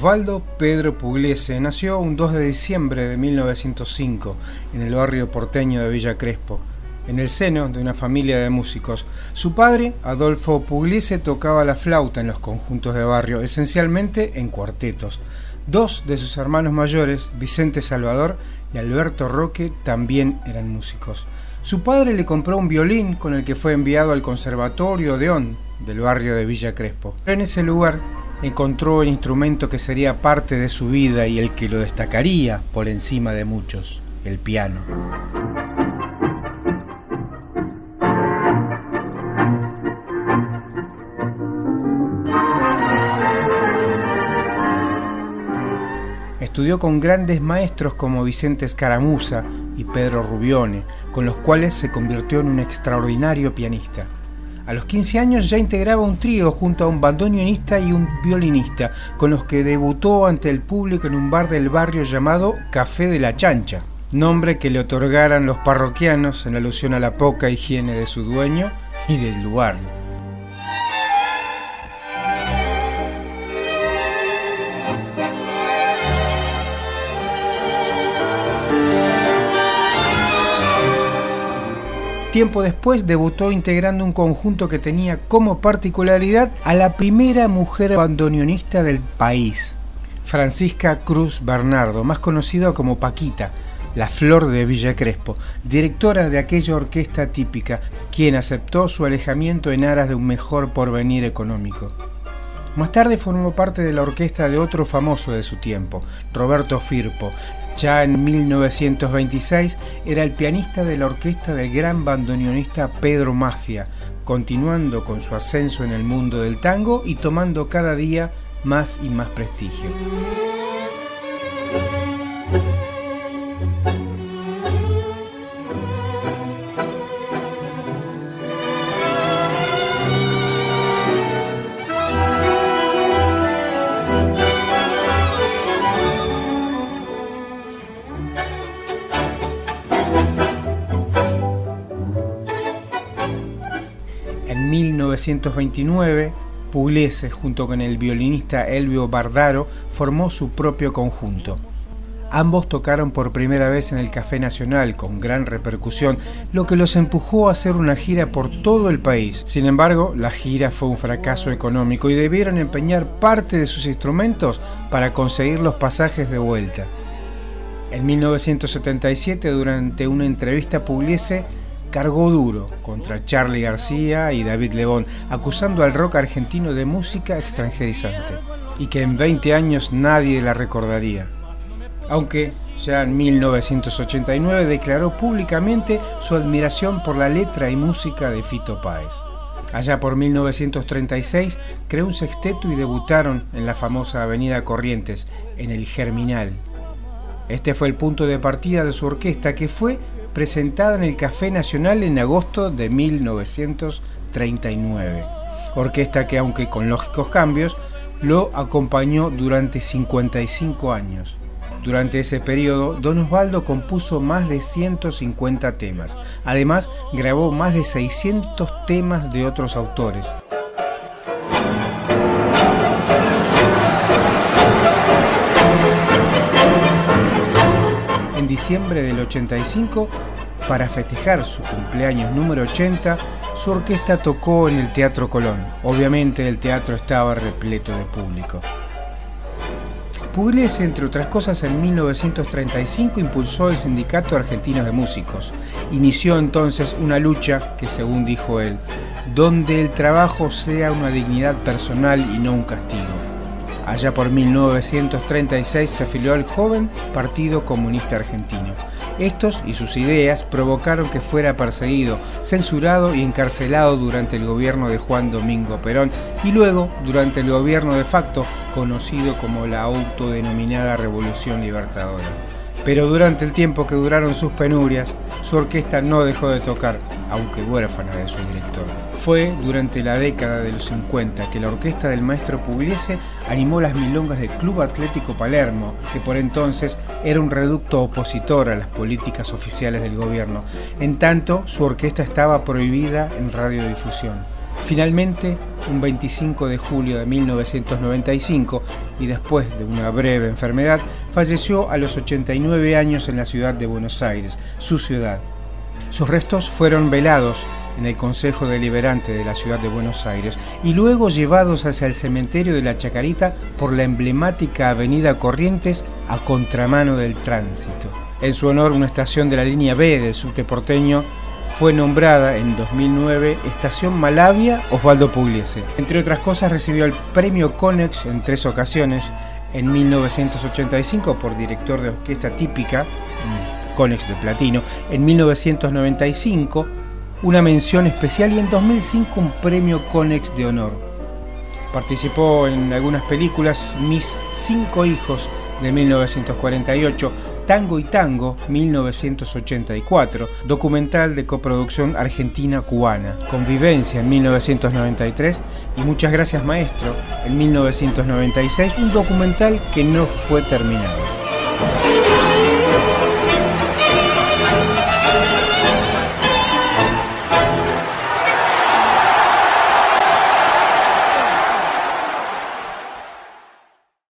Osvaldo Pedro Pugliese nació un 2 de diciembre de 1905 en el barrio porteño de Villa Crespo, en el seno de una familia de músicos. Su padre, Adolfo Pugliese, tocaba la flauta en los conjuntos de barrio, esencialmente en cuartetos. Dos de sus hermanos mayores, Vicente Salvador y Alberto Roque, también eran músicos. Su padre le compró un violín con el que fue enviado al Conservatorio Odeón del barrio de Villa Crespo. En ese lugar encontró el instrumento que sería parte de su vida y el que lo destacaría por encima de muchos, el piano. Estudió con grandes maestros como Vicente Escaramuza y Pedro Rubione, con los cuales se convirtió en un extraordinario pianista. A los 15 años ya integraba un trío junto a un bandoneonista y un violinista, con los que debutó ante el público en un bar del barrio llamado Café de la Chancha, nombre que le otorgaran los parroquianos en alusión a la poca higiene de su dueño y del lugar. Tiempo después debutó integrando un conjunto que tenía como particularidad a la primera mujer bandoneonista del país, Francisca Cruz Bernardo, más conocida como Paquita, la Flor de Villa Crespo, directora de aquella orquesta típica, quien aceptó su alejamiento en aras de un mejor porvenir económico. Más tarde formó parte de la orquesta de otro famoso de su tiempo, Roberto Firpo, ya en 1926 era el pianista de la orquesta del gran bandoneonista Pedro Mafia, continuando con su ascenso en el mundo del tango y tomando cada día más y más prestigio. 1929, Pugliese, junto con el violinista Elvio Bardaro, formó su propio conjunto. Ambos tocaron por primera vez en el Café Nacional con gran repercusión, lo que los empujó a hacer una gira por todo el país. Sin embargo, la gira fue un fracaso económico y debieron empeñar parte de sus instrumentos para conseguir los pasajes de vuelta. En 1977, durante una entrevista, Pugliese cargó duro contra Charlie García y David Lebón, acusando al rock argentino de música extranjerizante, y que en 20 años nadie la recordaría. Aunque ya en 1989 declaró públicamente su admiración por la letra y música de Fito Páez. Allá por 1936 creó un sexteto y debutaron en la famosa Avenida Corrientes, en el Germinal. Este fue el punto de partida de su orquesta que fue presentada en el Café Nacional en agosto de 1939. Orquesta que, aunque con lógicos cambios, lo acompañó durante 55 años. Durante ese periodo, Don Osvaldo compuso más de 150 temas. Además, grabó más de 600 temas de otros autores. Diciembre del 85, para festejar su cumpleaños número 80, su orquesta tocó en el Teatro Colón. Obviamente el teatro estaba repleto de público. Pugliese, entre otras cosas, en 1935 impulsó el Sindicato Argentino de Músicos. Inició entonces una lucha que, según dijo él, donde el trabajo sea una dignidad personal y no un castigo. Allá por 1936 se afilió al joven Partido Comunista Argentino. Estos y sus ideas provocaron que fuera perseguido, censurado y encarcelado durante el gobierno de Juan Domingo Perón y luego durante el gobierno de facto conocido como la autodenominada Revolución Libertadora. Pero durante el tiempo que duraron sus penurias, su orquesta no dejó de tocar, aunque huérfana de su director. Fue durante la década de los 50 que la orquesta del maestro Pugliese animó las milongas del Club Atlético Palermo, que por entonces era un reducto opositor a las políticas oficiales del gobierno. En tanto, su orquesta estaba prohibida en radiodifusión. Finalmente, un 25 de julio de 1995 y después de una breve enfermedad, falleció a los 89 años en la ciudad de Buenos Aires, su ciudad. Sus restos fueron velados en el Consejo Deliberante de la ciudad de Buenos Aires y luego llevados hacia el cementerio de la Chacarita por la emblemática avenida Corrientes a contramano del tránsito. En su honor, una estación de la línea B del subte porteño fue nombrada en 2009 Estación Malavia Osvaldo Pugliese. Entre otras cosas recibió el premio Conex en tres ocasiones, en 1985 por director de orquesta típica, Conex de Platino, en 1995 una mención especial y en 2005 un premio Conex de honor. Participó en algunas películas Mis cinco hijos de 1948, Tango y Tango 1984, documental de coproducción argentina-cubana, Convivencia en 1993 y Muchas gracias maestro en 1996, un documental que no fue terminado.